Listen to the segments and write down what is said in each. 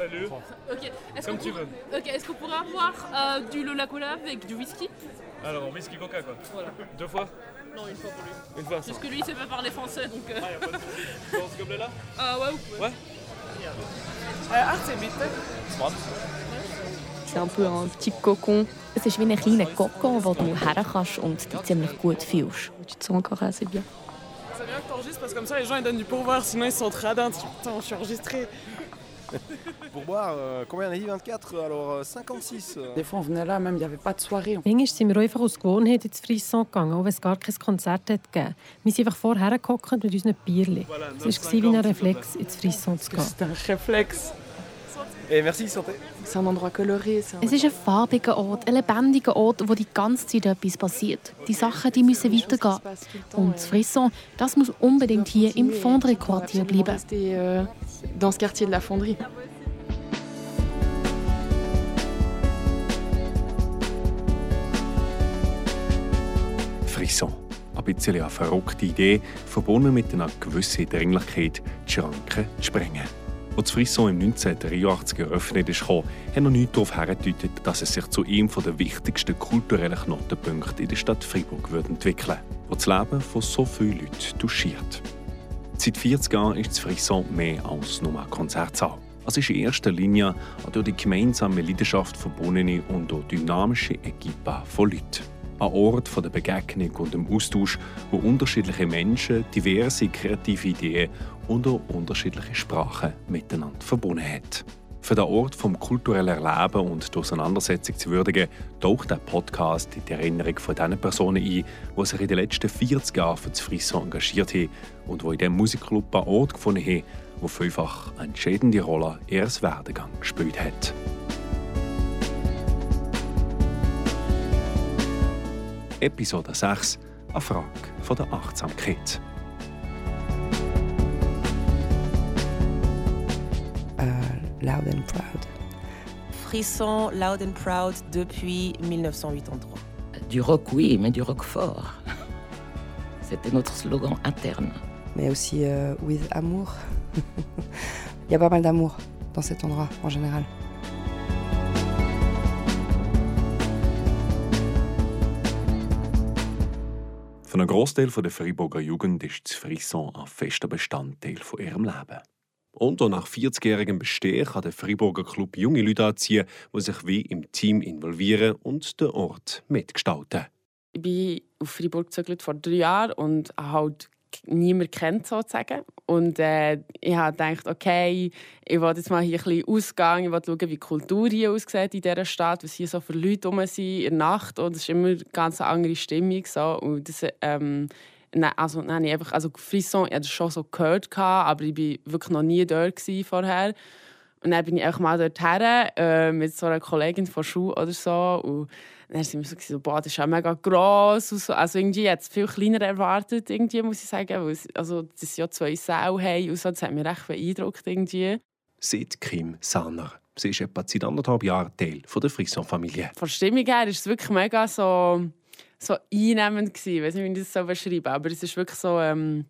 Salut. Ok. Est-ce Comme qu'on tu pourrait- veux. Ok. Est-ce qu'on pourrait avoir euh, du Lola Cola avec du whisky? Alors, whisky coca quoi. Voilà. Deux fois? Non, une fois pour lui. Une fois. Parce que lui, il sait pas parler français, donc. Euh... Ah, y a pas de souci. Tu prends ce gobelet là Ah ouais, pouvez. Ouais. C'est un peu un petit cocon. Es ist wie ein kleiner Kokon, wo du her kannst und dich ziemlich gut fühlst. Tu te sens encore assez bien. C'est bien que t'enregistres parce que comme ça les gens ils donnent du pourboire, sinon ils sont radins. Tu- Putain, je suis enregistré. Pour boire, euh, combien on a dit 24 Alors euh, 56. euh. Des fois on venait là, même il n'y avait pas de soirée. Manchmal sind wir einfach aus Gewohnheit ins Frisson gegangen, auch wenn es gar kein Konzert hat gegeben. Wir sind einfach vorher gehockt mit unseren Bierchen. Es war wie ein Reflex, ins Frisson zu gehen. C'était un réflexe. Et Es ist ein farbiger Ort, ein lebendiger Ort, wo die ganze Zeit etwas passiert. Die Sachen die müssen weitergehen. Und das Frisson, das muss unbedingt hier im Fondre-Quartier absolument bleiben. euh, dans ce quartier de la fonderie. Frisson. Ein bisschen eine verrückte Idee, verbunden mit einer gewissen Dringlichkeit, die Schranken zu sprengen. Als das Frisson im 1983 eröffnet ist, hat noch nichts darauf hingedeutet, dass es sich zu einem der wichtigsten kulturellen Knotenpunkte in der Stadt Freiburg entwickeln wo das Leben von so vielen Leuten touchiert. Seit 40 Jahren ist das Frisson mehr als nur ein Konzertsaal. Es ist in erster Linie durch die gemeinsame Leidenschaft verbundene und durch dynamische Equipe von Leuten. Ein Ort der Begegnung und dem Austausch, wo unterschiedliche Menschen diverse kreative Ideen und auch unterschiedliche Sprachen miteinander verbunden hat. Für den Ort vom kulturellen Erleben und der Auseinandersetzung zu würdigen, taucht der Podcast in die Erinnerung von den Personen ein, die sich in den letzten 40 Jahren für das Frisson engagiert haben und die in diesem Musikclub einen Ort gefunden haben, der vielfach eine entscheidende Rolle in ihrem Werdegang gespielt hat. Episode 6 Eine Frage von der Achtsamkeit. Loud and Proud. Frisson Loud and Proud depuis 1983. Du rock, oui, mais du rock fort. C'était notre slogan interne. Mais aussi euh, with amour. Il y a pas mal d'amour dans cet endroit en général. Für einen Großteil der Freiburger Jugend ist das Frisson ein fester Bestandteil von ihrem Leben. Und auch nach 40-jährigem Bestehen kann der Freiburger Club junge Leute anziehen, die sich wie im Team involvieren und den Ort mitgestalten. Ich bin auf Freiburg gezögert vor drei Jahren und habe halt niemand kennt sozusagen. Und äh, ich habe gedacht, okay, ich will jetzt mal hier ein bisschen ausgehen, ich will schauen, wie die Kultur hier aussieht in dieser Stadt, was hier so für Leute rum sind in der Nacht. Und es ist immer eine ganz andere Stimmung. So. Und das, ähm, nein, also, nein, ich einfach, also Frisson, ich hatte das schon so gehört, aber ich war wirklich noch nie dort vorher. Und dann bin ich einfach mal dorthin äh, mit so einer Kollegin von Schule oder so. Und dann sind wir so, so boah, das ist ja mega gross. Und so. Also irgendwie hat es viel kleiner erwartet, irgendwie, muss ich sagen. Weil es, also, sie ja zwei Säle haben und so, das hat mich recht beeindruckt. Irgendwie. Seit Kim Sanner. Sie ist etwa seit anderthalb Jahren Teil von der Frisson-Familie. Von der Stimmung her war es wirklich mega so, so einnehmend. Gewesen. Ich weiß nicht, wie ich das so beschreiben aber es ist wirklich so... Ähm,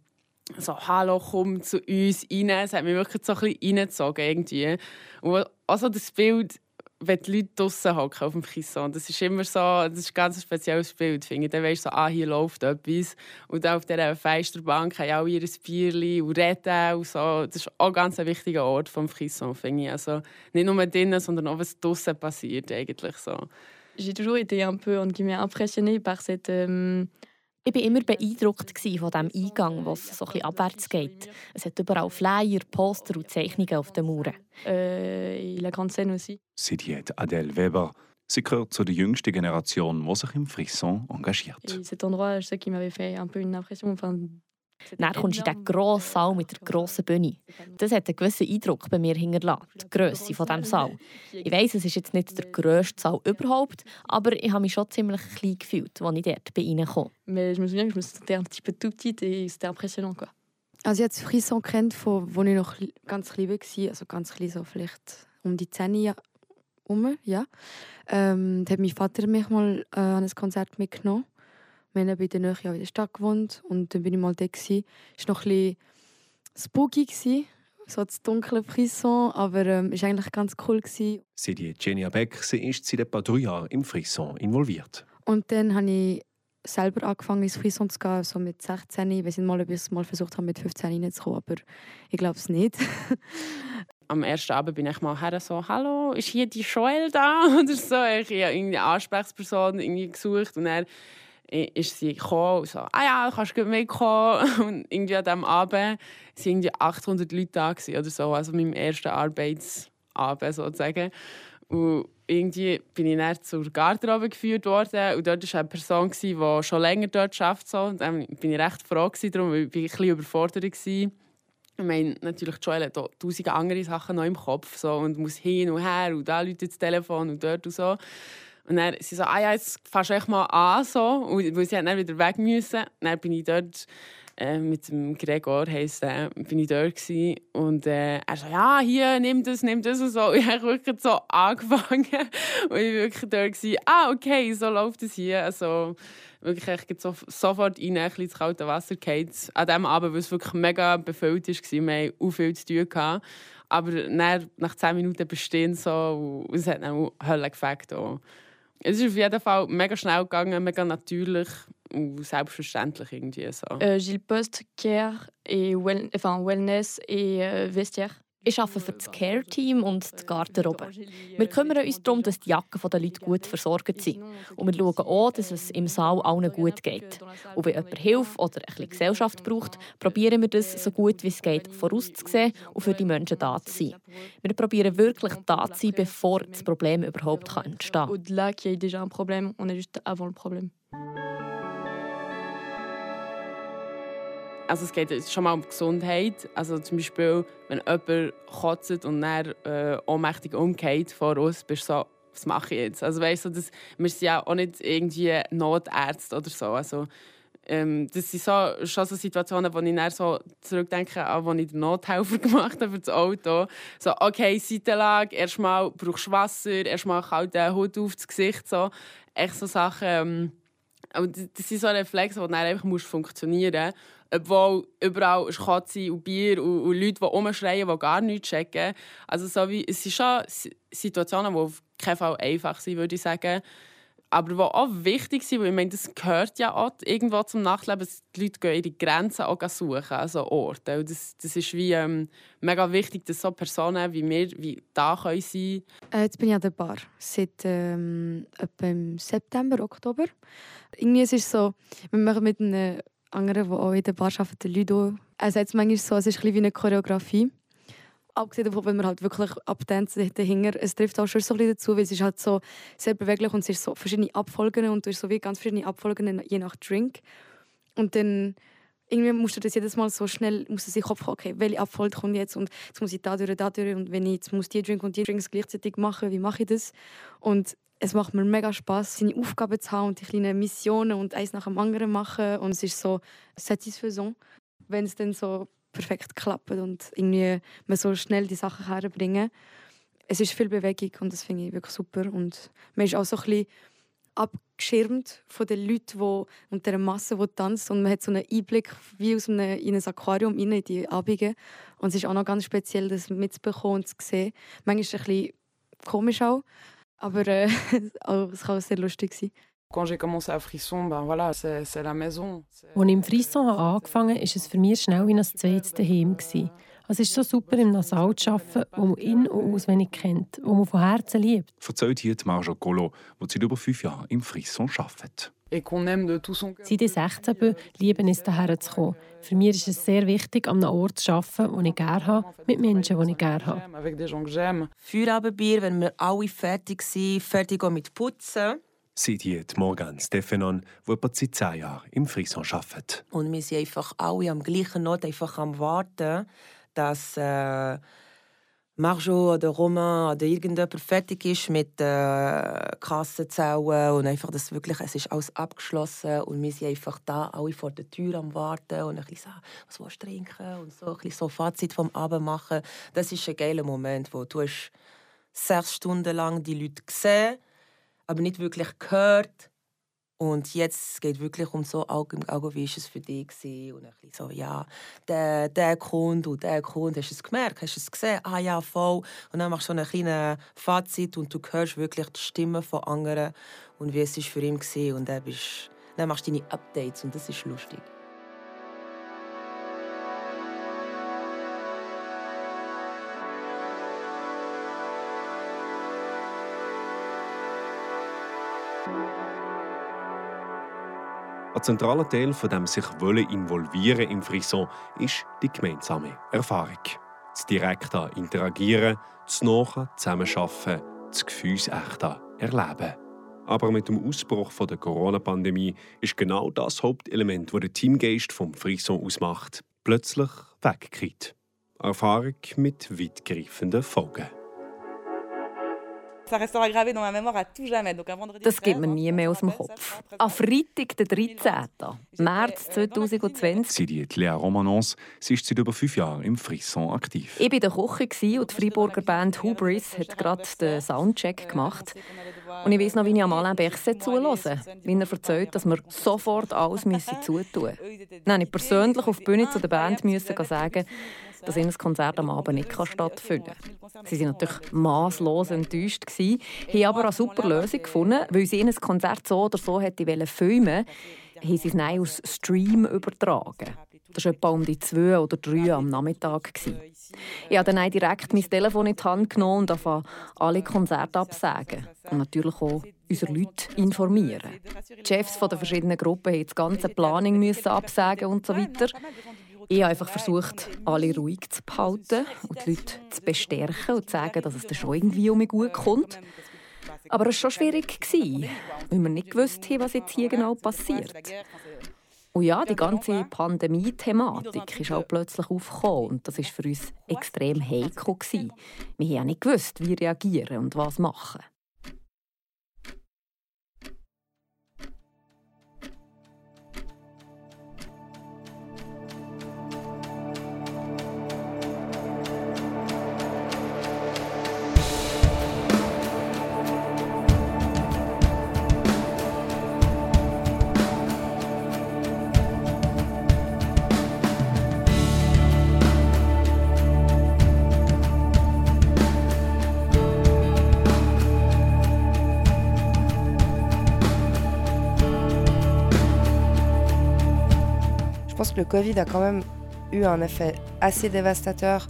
so, hallo, komm zu uns rein. Es hat mich wirklich so ein bisschen reingezogen. Irgendwie. Und also das Bild, wenn die Leute draußen hocken auf dem Kisson, das ist immer so, das ist ganz spezielles Bild, finde ich. Dann weisst du so, ah, hier läuft etwas. Und auf dieser Feisterbank haben alle ihr Bierchen und reden und so. Das ist auch ganz ein wichtiger Ort vom Kisson, finde ich. Also nicht nur drinnen, sondern auch, was draußen passiert eigentlich so. J'ai toujours été un peu entre guillemets, impressionnée par cette. euh, Ich war immer beeindruckt von diesem Eingang, wo es so ein bisschen abwärts geht. Es hat überall Flyer, Poster und Zeichnungen auf den Mauern. et la grande scène aussi. Sie hat Adele Weber. Sie gehört zu der jüngsten Generation, die sich im Frisson engagiert. Et cet endroit, je sais qu'il m'avait fait un peu une impression. Enfin, Dann kommst du in diesen grossen Saal mit der grossen Bühne. Das hat einen gewissen Eindruck bei mir hinterlassen, die Grösse von diesem Saal. Ich weiss, es ist jetzt nicht der grösste Saal überhaupt, aber ich habe mich schon ziemlich klein gefühlt, als ich dort bin reingekommen mais je me souviens que je me sentais un petit peu tout petite et c'était impressionnant. Quoi. Also ich habe das Frisson kennt, von als ich noch ganz klein war, also ganz klein, so vielleicht um die 10 Jahre herum, ja. Ähm, da hat mein Vater mich mal äh, an ein Konzert mitgenommen. Wir haben bei der Nähe in der Stadt gewohnt und dann bin ich mal da. Es war noch ein bisschen spooky, gewesen, so das dunkle Frisson, aber ähm, es war eigentlich ganz cool. Gewesen. Sie die Genia Beck, sie ist seit etwa drei Jahren im Frisson involviert. Und dann habe ich selber angefangen ins Frisson zu gehen, so mit 16. Ich weiß nicht mal, ob ich es mal versucht habe, mit 15 reinzukommen, aber ich glaube es nicht. Am ersten Abend bin ich mal her so, hallo, ist hier die Joel da? Oder so. Ich habe eine Ansprechperson irgendwie gesucht und er ist sie gekommen und so, ah ja, kannst du mitkommen. Und irgendwie an diesem Abend waren irgendwie 800 Leute da oder so, also meinem ersten Arbeitsabend sozusagen. Und irgendwie bin ich dann zur Garderobe geführt worden und dort war eine Person, die schon länger dort arbeitet. So. Und dann bin ich recht froh darum, weil ich ein bisschen überfordert war. Ich meine, natürlich, Joel hat auch tausend andere Sachen noch im Kopf so, und muss hin und her und da läutet das Telefon und dort und so. Und dann sie so, ah ja, jetzt fährst du echt mal an, so. Und, weil sie dann wieder weg müssen. Dann bin ich dort äh, mit dem Gregor, heisst, äh, bin ich dort gewesen. Und äh, er so, ja, hier, nimm das, nimm das und so. Und ich habe wirklich so angefangen. und ich war wirklich dort, gewesen, ah, okay, so läuft es hier. Also, wirklich, ich so, sofort rein, ein ins kalte Wasser gefallen. An diesem Abend, weil es wirklich mega befüllt war, wir hatten auch viel zu tun. Gehabt. Aber dann, nach 10 Minuten bestehen so, und es hat dann Hölle gefällt. Es ist auf jeden Fall mega schnell gegangen, mega natürlich und selbstverständlich irgendwie so. Euh, Gilles Post, Care et well, enfin, Wellness et euh, Vestiaire. Ich arbeite für das Care-Team und die Garderobe. Wir kümmern uns darum, dass die Jacken der Leute gut versorgt sind. Und wir schauen auch, dass es im Saal allen gut geht. Und wenn jemand Hilfe oder ein bisschen Gesellschaft braucht, probieren wir das so gut wie es geht vorauszusehen und für die Menschen da zu sein. Wir probieren wirklich da zu sein, bevor das Problem überhaupt entstehen kann. Au-delà qu'il y ait déjà un problème, on est juste avant le problème. Also es geht schon mal um Gesundheit. Also zum Beispiel, wenn jemand kotzt und dann äh, ohnmächtig umgeht vor uns, bist du so, was mache ich jetzt? Also weißt du, das, wir sind ja auch nicht irgendwie Notärzte oder so. Also, ähm, das sind so, schon so Situationen, wo ich dann so zurückdenke, an wo ich den Nothelfer gemacht habe für das Auto. So, okay, Seitenlage, erstmal brauchst du Wasser, erstmal kalten Hut auf das Gesicht. So. Echt so Sachen... Ähm, aber das sind so Reflexe, die dann einfach funktionieren musst. Obwohl überall ist Katze und Bier und, und Leute, die rumschreien, die gar nichts checken. Also so wie, es sind schon Situationen, die auf keinen Fall einfach sind, würde ich sagen. Aber die auch wichtig sind, weil ich meine, das gehört ja auch irgendwo zum Nachtleben. Die Leute gehen ihre Grenzen auch suchen, also Orte. Und das, das ist wie ähm, mega wichtig, dass so Personen wie wir wie da können sein können. Äh, jetzt bin ich an der Bar. Seit ähm, etwa im September, Oktober. Irgendwie ist es so, wir machen mit einem anderen, die auch in der Bar arbeiten, der Ludo. Er sagt es manchmal so, es ist ein wie eine Choreografie. Abgesehen davon, wenn man halt wirklich abtanzen dahinter. Es trifft auch schon so ein bisschen dazu, weil es ist halt so sehr beweglich und es ist so verschiedene Abfolgen und du hast so wie ganz verschiedene Abfolgen je nach Drink. Und dann irgendwie musst du das jedes Mal so schnell, musst du sich Kopf okay, welche Abfolge kommt jetzt und jetzt muss ich da durch, da durch und wenn ich jetzt muss die Drink und die Drinks gleichzeitig machen, wie mache ich das? Und es macht mir mega Spaß, seine Aufgaben zu haben und die kleinen Missionen und eins nach dem anderen machen. Und es ist so satisfaisant, wenn es dann so perfekt klappt und irgendwie man so schnell die Sachen herbringen. Es ist viel Bewegung und das finde ich wirklich super. Und man ist auch so ein bisschen abgeschirmt von den Leuten die, und der Masse, die tanzt. Und man hat so einen Einblick wie aus einem, in ein Aquarium in die Abende. Und es ist auch noch ganz speziell, das mitzubekommen und zu sehen. Manchmal ist es ein bisschen komisch auch. Aber äh, es kann auch sehr lustig sein. Quand j'ai commencé à Frisson, ben voilà, c'est la maison. Als ich im Frisson angefangen habe, war es für mich schnell wie ein zweites Daheim. Es ist so super, im Nasal zu arbeiten, wo man in- und auswendig kennt, wo man von Herzen liebt. Erzählt hier Marjo Colo, die seit über fünf Jahren im Frisson arbeitet. Seit ich 16 bin, liebe ich es, hierher zu kommen. Für mich ist es sehr wichtig, an einem Ort zu arbeiten, den ich gerne habe, mit Menschen, die ich gerne habe. Feierabendbier, wenn wir alle fertig sind, fertig mit Putzen. Seit hier Morgan Stephanon, die etwa seit zehn Jahren im Frisson arbeitet. Und wir sind einfach alle am gleichen Ort, einfach am Warten, dass äh, Marjo oder Romain oder irgendjemand fertig ist mit äh, Kassenzellen und einfach das wirklich, es ist alles abgeschlossen und wir sind einfach da, alle vor der Tür am Warten und ein bisschen so, was willst du trinken und so ein bisschen so Fazit vom Abend machen. Das ist ein geiler Moment, wo du hast sechs Stunden lang die Leute gesehen, aber nicht wirklich gehört Und jetzt geht es wirklich um so, wie war es für dich? Gewesen? Und ein bisschen so, ja, der, der Kunde und der Kunde, hast du es gemerkt? Hast du es gesehen? Ah ja, voll. Und dann machst du so ein kleines Fazit und du hörst wirklich die Stimmen von anderen und wie es für ihn war. Und dann, bist, dann machst du deine Updates und das ist lustig. Ein zentraler Teil von dem sich wollen involvieren im Frisson ist die gemeinsame Erfahrung. Das direkte Interagieren, das Nachen, Zusammenarbeiten, das Gefühlsechte Erleben. Aber mit dem Ausbruch der Corona-Pandemie ist genau das Hauptelement, das den Teamgeist vom Frisson ausmacht, plötzlich weggekriegt. Erfahrung mit weitgreifenden Folgen. Das geht mir nie mehr aus dem Kopf. Am Freitag, den 13. März 2020. Sie ist Lea Romanons. Sie ist seit über fünf Jahren im Frisson aktiv. Ich war in der Küche und die Freiburger Band Hubris hat gerade den Soundcheck gemacht. Und ich weiß noch, wie ich am Alain Berset zuhöre. Wie er erzählt, dass wir sofort alles zutun müssen. Dann ich persönlich auf die Bühne zu der Band müssen sagen, dass ihr Konzert am Abend nicht stattfinden kann. Sie waren natürlich masslos enttäuscht, haben aber eine super Lösung gefunden, weil sie ein Konzert so oder so hätte filmen haben sie es aus Stream übertragen. Das war etwa um die zwei oder drei am Nachmittag. Ich habe dann direkt mein Telefon in die Hand genommen und angefangen, alle Konzerte absagen. Und natürlich auch unsere Leute informieren. Die Chefs der verschiedenen Gruppen mussten das ganze Planning absagen und so weiter. Ich habe einfach versucht, alle ruhig zu behalten und die Leute zu bestärken und zu sagen, dass es dann schon irgendwie um mich gut kommt. Aber es war schon schwierig, weil wir nicht gewusst haben, was jetzt hier genau passiert. Und ja, die ganze Pandemie-Thematik ist auch plötzlich aufgekommen und das war für uns extrem heikel. Wir haben ja nicht gewusst, wie reagieren und was machen. Le Covid a quand même eu un effet assez dévastateur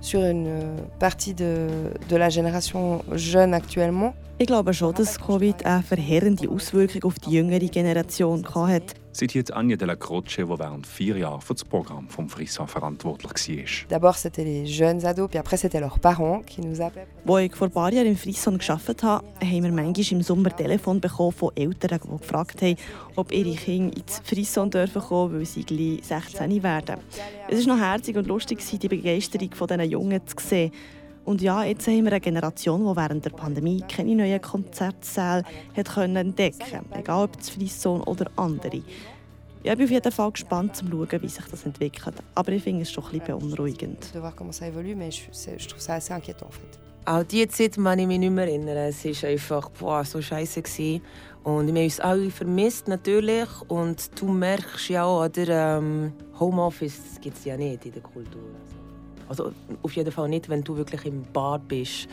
sur une partie de, de la génération jeune actuellement. Ich glaube schon, dass Covid eine verheerende Auswirkung auf die jüngere Generation hatte. Zitiert Anja de la Croce, die während vier Jahren für das Programm vom Frisson verantwortlich war. D'abord c'était les jeunes ados, puis après c'était leurs parents qui nous appelaient. Als ich vor ein paar Jahren im Frisson gearbeitet habe, haben wir manchmal im Sommer Telefon bekommen von Eltern, die gefragt haben, ob ihre Kinder ins Frisson dürfen kommen, weil sie gleich 16 werden. Es war noch herzig und lustig, die Begeisterung dieser Jungen zu sehen. Und ja, jetzt haben wir eine Generation, die während der Pandemie keine neuen Konzertsäle hat können entdecken konnte, egal ob es Frisson oder andere. Ich bin auf jeden Fall gespannt, zu schauen, wie sich das entwickelt. Aber ich finde es schon ein bisschen beunruhigend. Auch diese Zeit kann ich mich nicht mehr erinnern. Es war einfach boah, so scheiße. Und wir haben uns alle vermisst, natürlich. Und du merkst ja auch, oder, ähm, Homeoffice gibt es ja nicht in der Kultur. Also auf jeden Fall nicht, wenn du wirklich im Bad bist.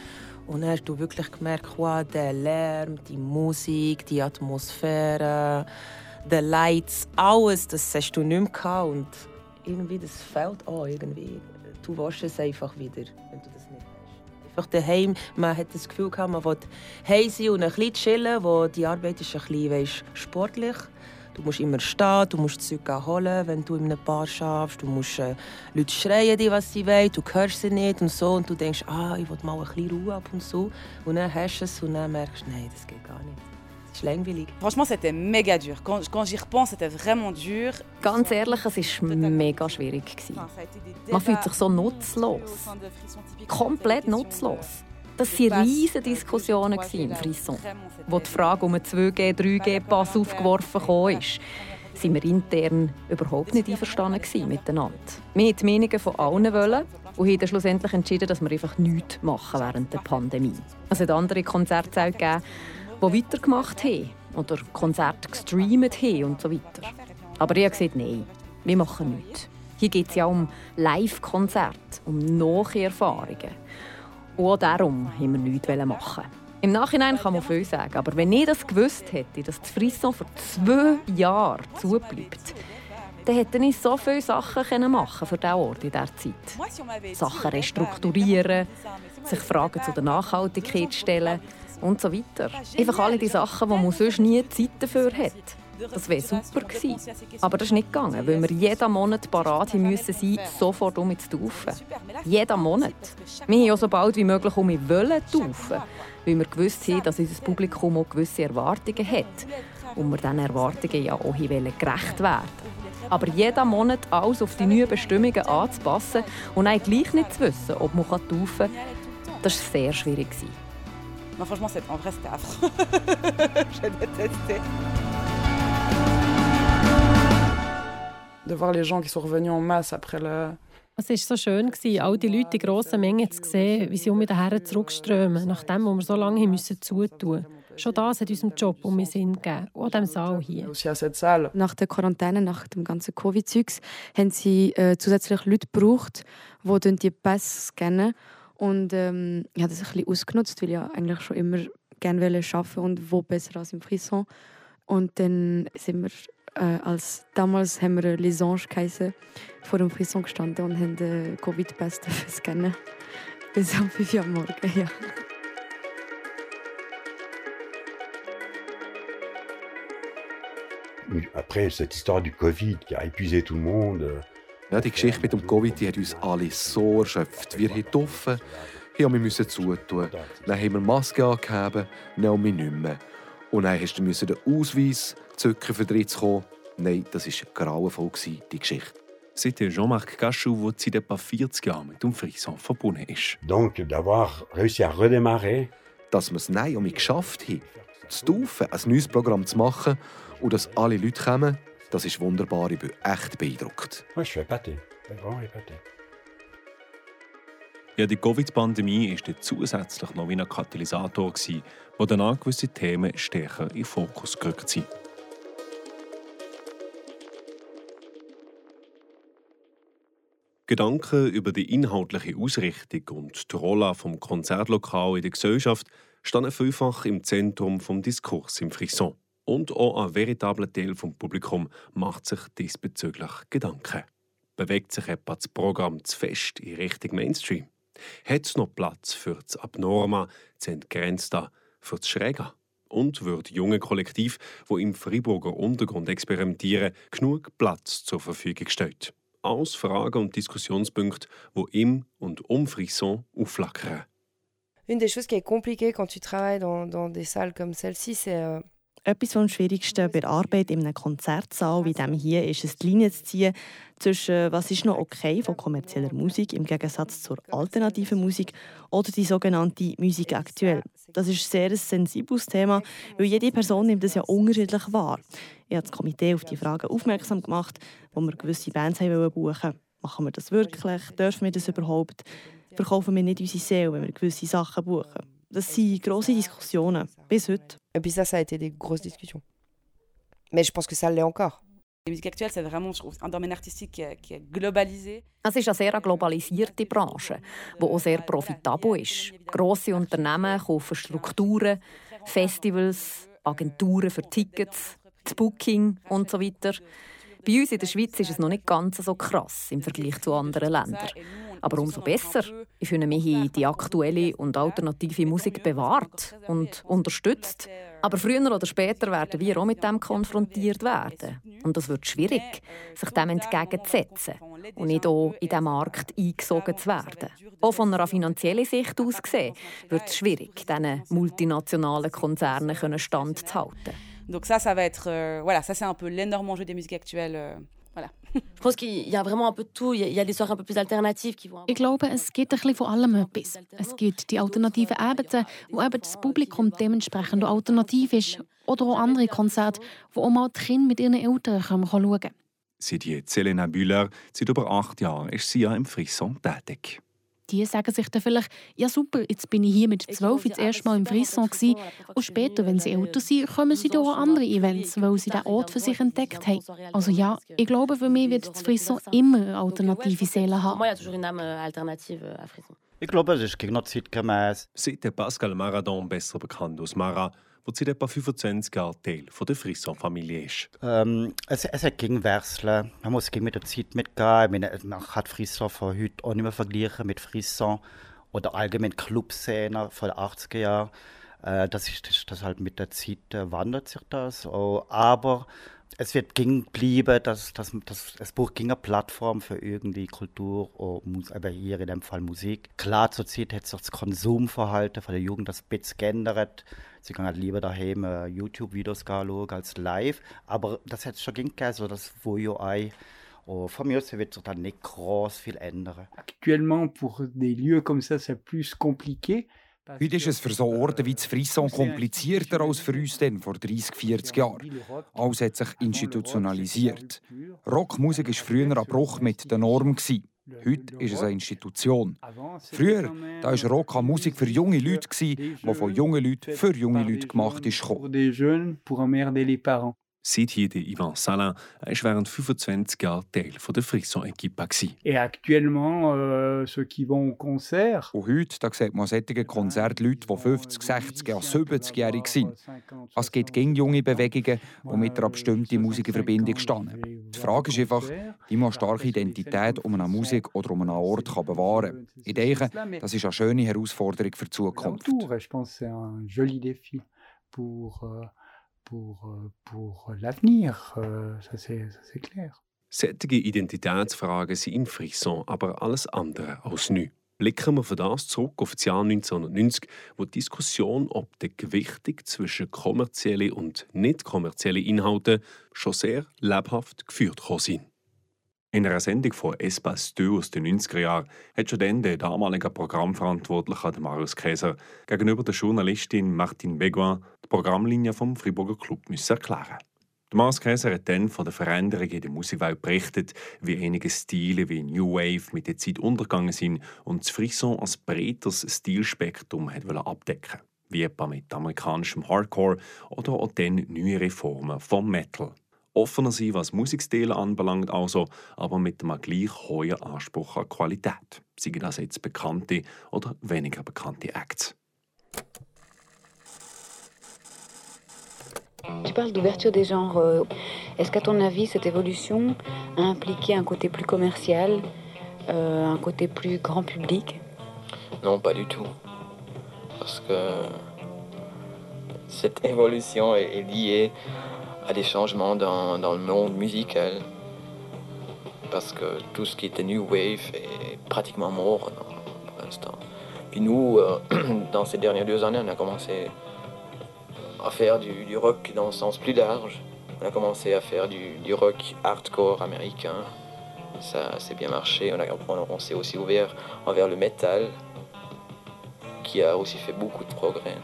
Und dann hast du wirklich gemerkt, wow, der Lärm, die Musik, die Atmosphäre, die Lights, alles, das hast du nicht mehr gehabt. Und irgendwie, das fällt an. Irgendwie. Du waschst es einfach wieder, wenn du das nicht hast. Einfach daheim, man hat das Gefühl gehabt, man will heim sein und ein bisschen chillen, wo die Arbeit ist ein bisschen weißt, sportlich ist. Du musst immer stehen, du musst Zeug holen, wenn du in einem Bar schaffst. Du musst äh, Leute schreien, die, was sie wollen, du hörst sie nicht und so. Und du denkst, ah, ich will mal ein bisschen Ruhe ab und so. Und dann hast du es und dann merkst du, nein, das geht gar nicht. Das ist langweilig. Franchement, c'était méga dur. Quand, quand j'y repense, c'était vraiment dur. Ganz ehrlich, es war mega schwierig. Man fühlt sich so nutzlos. Komplett nutzlos. Das waren riesige Diskussionen im Frisson. Wo die Frage um einen 2G, 3G-Pass aufgeworfen ist, sind wir intern überhaupt nicht einverstanden miteinander. Wir wollten die Meinungen von allen wollen und haben schlussendlich entschieden, dass wir einfach nichts machen während der Pandemie. Es hat andere Konzerte gegeben, die weitergemacht haben. oder Konzerte gestreamt haben und so weiter. Aber ich habe gesagt, nein, wir machen nichts. Hier geht es ja um Live-Konzerte, um Nacherfahrungen. Und auch darum haben wir nichts machen. Im Nachhinein kann man viel sagen, aber wenn ich das gewusst hätte, dass das Frisson vor zwei Jahren zubleibt, dann hätte ich so viele Sachen machen für diesen Ort in dieser Zeit. Sachen restrukturieren, sich Fragen zu der Nachhaltigkeit stellen und so weiter. Einfach alle die Sachen, die man sonst nie Zeit dafür hat. Das wäre super gewesen. Aber das ist nicht gegangen, weil wir jeden Monat parat müssen sofort um zu taufen. Jeden Monat. Wir haben ja so bald wie möglich um wollen taufen, weil wir gewusst haben, dass unser Publikum auch gewisse Erwartungen hat und wir diesen Erwartungen ja auch gerecht werden aber jeden Monat alles auf die neuen Bestimmungen anzupassen und dann gleich nicht zu wissen, ob man taufen kann, das war sehr schwierig. Non, franchement, en vrai, c'était affreux. J'ai détesté. De voir les gens qui sont revenus en masse après le, Es war so schön, all die Leute in grossen Mengen zu sehen, wie sie um daher zurückströmen, nachdem wir so lange müssen zutun mussten. Schon das hat unserem Job um Sinn gegeben, auch dem Saal hier. Nach der Quarantäne, nach dem ganzen Covid-Zeugs, haben sie äh, zusätzlich Leute gebraucht, die die Pässe scannen. Und ähm, ich habe das ein bisschen ausgenutzt, weil ich ja eigentlich schon immer gerne arbeiten und wo besser als im Frisson. Und dann sind wir äh, als damals haben wir Lisange geheißen, vor dem Frisson gestanden und haben den Covid-Pass scannen. Bis um 5 Uhr am Morgen, ja. Après, cette histoire du Covid qui a épuisé tout le monde. Euh, ja, die Geschichte mit dem Covid die hat uns alle so erschöpft. Wir haben getroffen, wir mussten zutun. Dann haben wir Maske angehabt, dann wir nicht mehr. Und dann musst du den Ausweis zücken, für zu kommen. Nein, das war grauenvoll, die Geschichte. C'était Jean-Marc Cachou, der seit etwa 40 Jahren mit dem Frisson verbunden ist. Donc, d'avoir réussi à redémarrer. Dass wir es nein um geschafft haben, zu taufen, ein neues Programm zu machen und dass alle Leute kommen, das ist wunderbar. Ich bin echt beeindruckt. Ich suis épaté. Ja, die Covid-Pandemie war zusätzlich noch wie ein Katalysator, der danach gewisse Themen stärker in den Fokus gerückt sind. Gedanken über die inhaltliche Ausrichtung und die Rolle vom Konzertlokal in der Gesellschaft standen vielfach im Zentrum des Diskurs im Frisson. Und auch ein veritabler Teil des Publikums macht sich diesbezüglich Gedanken. Bewegt sich etwa das Programm zu fest in Richtung Mainstream? Hat es noch Platz für das Abnorma, das Entgrenzte, für das Schräge? Und wird junge Kollektiv, wo im Freiburger Untergrund experimentieren, genug Platz zur Verfügung gestellt? Alles Fragen und Diskussionspunkte, wo im und um Frisson aufflackern. Une des choses qui est compliquée quand tu travailles dans, dans des salles comme celle-ci, c'est euh, Etwas vom Schwierigsten bei der Arbeit in einem Konzertsaal wie dem hier ist es, die Linie zu ziehen zwischen was ist noch okay von kommerzieller Musik im Gegensatz zur alternativen Musik oder die sogenannte Musik aktuell. Das ist sehr ein sensibles Thema, weil jede Person nimmt das ja unterschiedlich wahr. Ich habe das Komitee auf die Fragen aufmerksam gemacht, wo wir gewisse Bands haben buchen Machen wir das wirklich? Dürfen wir das überhaupt? Verkaufen wir nicht unsere Seele, wenn wir gewisse Sachen buchen? Das sind grosse Diskussionen, bis heute. Et puis ça, ça a été des grosses discussions. Mais je pense que ça l'est encore. Die Musik aktuell c'est vraiment je trouve, un domaine artistique qui est, qui est globalisé. Es ist eine sehr globalisierte Branche, die auch sehr profitabel ist. Grosse Unternehmen kaufen Strukturen, Festivals, Agenturen für Tickets, das Booking und so weiter. Bei uns in der Schweiz ist es noch nicht ganz so krass im Vergleich zu anderen Ländern. Aber umso besser. Ich finde, wir haben die aktuelle und alternative Musik bewahrt und unterstützt. Aber früher oder später werden wir auch mit dem konfrontiert werden. Und das wird schwierig, sich dem entgegenzusetzen und nicht auch in diesen Markt eingesogen zu werden. Auch von einer finanziellen Sicht aus gesehen wird es schwierig, diesen multinationalen Konzernen standzuhalten. Donc ça, ça va être, euh, voilà, ça c'est un peu l'énorme enjeu des musiques actuelles. Euh, voilà. Je pense qu'il y a vraiment un peu de tout. Il y a des soirées un peu plus alternatives qui vont. Ich glaube, es gibt ein bisschen von allem etwas. Es gibt die alternativen Abende, wo eben das Publikum dementsprechend alternativ ist. Oder auch andere Konzerte, wo auch mal die Kinder mit ihren Eltern schauen können. Seit Selena Bühler, seit über acht Jahren ist sie ja im Frisson tätig. Die sagen sich dann vielleicht, ja super, jetzt bin ich hier mit zwölf das erste Mal im Frisson gewesen. und später, wenn sie älter sind, kommen sie durch andere Events, weil sie den Ort für sich entdeckt haben. Also ja, ich glaube, für mich wird das Frisson immer eine alternative Seele haben. Ich glaube, es ist genau zeitgemäß. Seit Pascal Maradon, besser bekannt als Mara, wo seit etwa 25 Jahren Teil der Frisson-Familie ist. Ähm, es, es hat gegen wechseln. Man muss gegen mit der Zeit mitgehen. Man kann Frisson von heute auch nicht mehr vergleichen mit Frisson oder allgemein Clubszene von den 80er Jahren. Äh, das ist das, das halt mit der Zeit äh, wandert sich das. Oh, aber es wird ging bleiben, dass, dass, dass es braucht eine Plattform für irgendwie Kultur oder aber hier in dem Fall Musik. Klar, zur Zeit hat sich das Konsumverhalten von der Jugend das bisschen geändert. Sie gehen halt lieber daheim äh, YouTube-Videos schauen als live. Aber das hat es schon gegeben, so das Voyo-Ei. Oh, von mir aus wird sich dann nicht groß viel ändern. Actuellement, pour des lieux comme ça, c'est plus compliqué. Heute ist es für so Orte wie das Frisson komplizierter als für uns denn vor 30, 40 Jahren. Alles hat sich institutionalisiert. Rockmusik war früher ein Bruch mit der Norm. Heute ist es eine Institution. Früher da war Rock eine Musik für junge Leute, die von jungen Leuten für junge Leute gemacht ist. Seit hier Ivan Salin, er war während 25 Jahren Teil der Frisson-Equipe. Et actuellement, euh, ceux qui vont au concert... Und heute da sieht man solche Konzerte Leute, die 50, 60, ja 70-jährig sind. Es gibt gegen junge Bewegungen, die mit einer bestimmten Musik in Verbindung stehen. Die Frage ist einfach, wie man eine starke Identität um eine Musik oder um einen Ort kann bewahren kann. Ich denke, das ist eine schöne Herausforderung für die Zukunft. Pour... Euh, pour, l'avenir, euh, ça c'est clair. Sättige Identitätsfragen sind in Frisson aber alles andere als neu. Blicken wir von das zurück auf das Jahr 1990, wo die Diskussion ob die Gewichtung zwischen kommerziellen und nicht kommerziellen Inhalten schon sehr lebhaft geführt sind. In einer Sendung von Espace 2 aus den 90er Jahren hat schon dann der damalige Programmverantwortliche Marius Käser gegenüber der Journalistin Martine Begoin die Programmlinie vom Friburger Club müssen erklären. Der Marius Käser hat dann von der Veränderung in der Musikwelt berichtet, wie einige Stile wie New Wave mit der Zeit untergegangen sind und das Frisson als breiteres Stilspektrum hat abdecken wie etwa mit amerikanischem Hardcore oder auch dann neue Formen vom Metal offener sein, was Musikstil anbelangt, also, aber mit einem gleich hohen Anspruch an Qualität. Seien das jetzt bekannte oder weniger bekannte Acts. Tu parles d'ouverture des genres. Euh, est-ce qu'à ton avis, cette évolution a impliqué un côté plus commercial, euh, un côté plus grand public Non, pas du tout. Parce que cette évolution est liée à des changements dans, dans, le monde musical. Parce que tout ce qui était New Wave est pratiquement mort pour l'instant. Puis nous, euh, dans ces dernières deux années, on a commencé à faire du, rock dans le sens plus large. On a commencé à faire du, rock hardcore américain. Ça s'est bien marché. On, on s'est aussi ouvert envers le metal, qui a aussi fait beaucoup de progrès.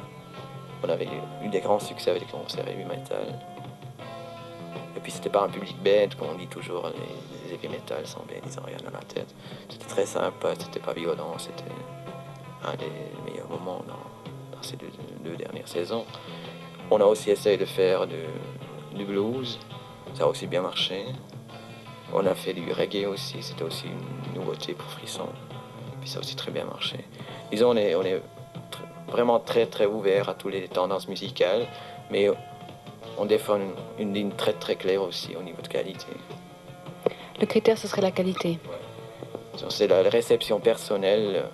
On avait eu des grands succès avec les concerts heavy metal. Et puis c'était pas un public bête, comme on dit toujours, les, heavy metal sans bête, ils n'ont rien dans la tête. C'était très sympa, c'était pas violent, c'était un des meilleurs moments dans, ces deux, dernières saisons. On a aussi essayé de faire du, blues, ça a aussi bien marché. On a fait du reggae aussi, c'était aussi une nouveauté pour Frisson. Puis ça a aussi très bien marché. Disons, on est, on est vraiment très très ouvert à toutes les tendances musicales, mais on défend une, une, ligne très très claire aussi au niveau de qualité. Le critère, ce serait la qualité C'est la réception personnelle,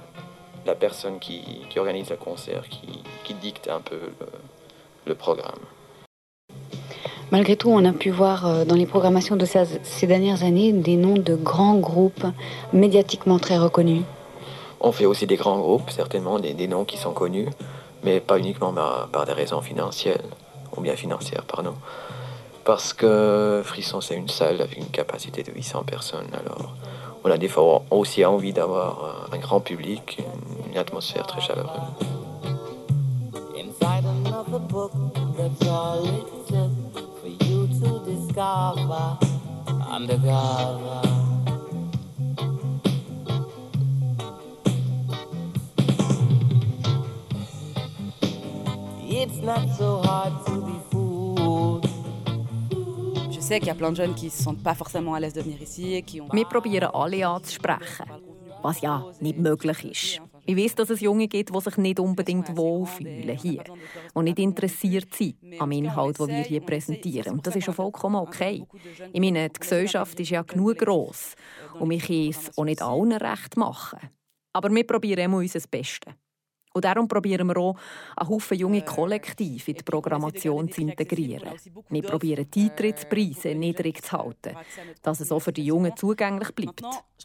la personne qui, qui organise le concert, qui, qui, dicte un peu le, le, programme. Malgré tout, on a pu voir euh, dans les programmations de ces, ces dernières années des noms de grands groupes médiatiquement très reconnus. On fait aussi des grands groupes, certainement, des, des noms qui sont connus, mais pas uniquement par, par des raisons financières ou bien financière, pardon. Parce que Frisson, c'est une salle avec une capacité de 800 personnes. Alors, on a des fois aussi envie d'avoir euh, un grand public, une atmosphère très chaleureuse. Sais qu'il y a plein de jeunes qui ne se pas forcément à l'aise de venir ici qui ont. Wir probieren alle anzusprechen, was ja nicht möglich ist. Ich weiß, dass es Junge gibt, die sich nicht unbedingt wohlfühlen hier, die nicht interessiert sind am Inhalt, den wir hier präsentieren. Und das ist auch vollkommen okay. Ich meine, die Gesellschaft ist ja genug gross und wir können es auch nicht allen recht machen. Aber wir probieren immer unser Bestes. Und darum probieren wir auch, einen Haufen junge Kollektive in die Programmation zu integrieren. Wir probieren die Eintrittspreise niedrig zu halten, dass es auch für die Jungen zugänglich bleibt.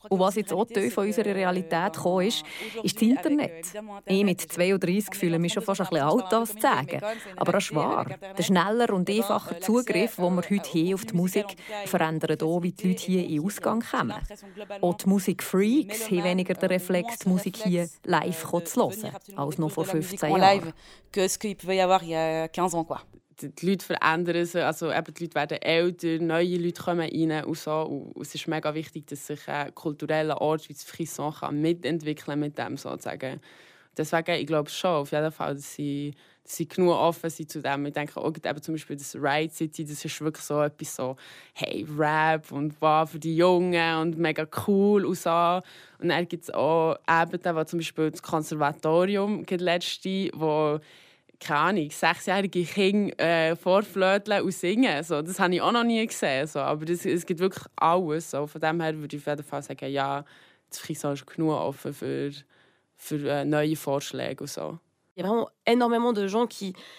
Und was jetzt auch Teil von unserer Realität gekommen ist, ist das Internet. Ich mit 32 fühle mich schon fast ein bisschen alt, das zu sagen. Aber das ist wahr. Der schneller und einfache Zugriff, den wir heute haben auf die Musik, verändert auch, wie die Leute hier in den Ausgang kommen. Auch die Musikfreaks haben weniger den Reflex, die Musik hier live zu hören als noch vor 15 Jahren. Que ce qu'il pouvait y avoir il y a 15 ans, quoi. die Leute verändern sich, also eben die Leute werden älter, neue Leute kommen rein und so. Und es ist mega wichtig, dass sich ein kultureller Ort wie das Frisson kann mitentwickeln mit dem sozusagen. Deswegen, ich glaube schon auf jeden Fall, dass sie, sie genug offen sind zu dem. Ich denke auch eben zum Beispiel das Ride City, das ist wirklich so etwas so, hey, Rap und wow, für die Jungen und mega cool und so. Und dann gibt es auch Abende, wo zum Beispiel das Konservatorium letzte, wo keine Ahnung, sechsjährige Kinder äh, vorflöteln und singen. So, das habe ich auch noch nie gesehen. So. Aber das, es gibt wirklich alles. So. Von dem her würde ich auf jeden Fall sagen, ja, das Frisson ist genug offen für, für äh, neue Vorschläge und so.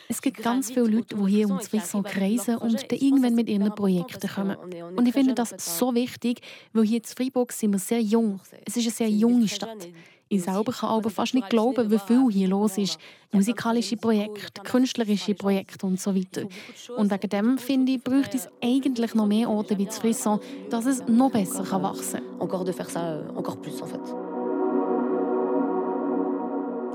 Es gibt ganz viele Leute, die hier ums Frisson kreisen und dann irgendwann mit ihren Projekten kommen. Und ich finde das so wichtig, weil hier in Freiburg sind wir sehr jung. Es ist eine sehr junge Stadt. Ich selber kann aber fast nicht glauben, wie viel hier los ist. Musikalische Projekte, künstlerische Projekte und so weiter. Und wegen dem, finde ich, bräuchte es eigentlich noch mehr Orte wie das Frisson, dass es noch besser kann wachsen kann. Encore de faire ça euh, encore plus, en fait.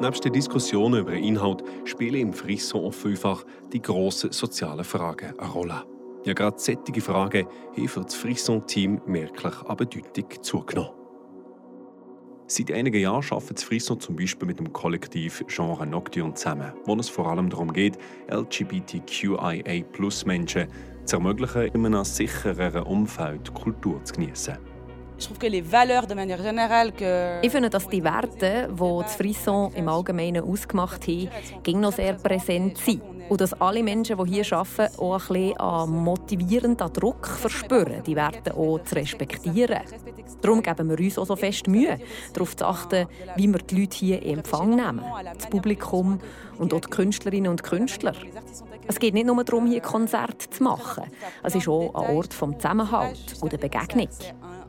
Neben den Diskussionen über den Inhalt spielen im Frisson auch vielfach die grossen sozialen Fragen eine Rolle. Ja, gerade solche Fragen haben für das Frisson-Team merklich an Bedeutung zugenommen. Seit einigen Jahren arbeitet Frisson zum Beispiel mit dem Kollektiv Genre Nocturne zusammen, wo es vor allem darum geht, LGBTQIA-Plus-Menschen zu ermöglichen, in einem sichereren Umfeld Kultur zu genießen. Ich finde, dass die Werte, die das Frisson im Allgemeinen ausgemacht haben, ging noch sehr präsent sind. Und dass alle Menschen, die hier arbeiten, auch ein bisschen motivierenden Druck verspüren, die Werte auch zu respektieren. Darum geben wir uns auch so fest Mühe, darauf zu achten, wie wir die Leute hier in Empfang nehmen. Das Publikum und auch die Künstlerinnen und Künstler. Es geht nicht nur darum, hier Konzerte zu machen. Es ist auch ein Ort des Zusammenhalts und der Begegnung.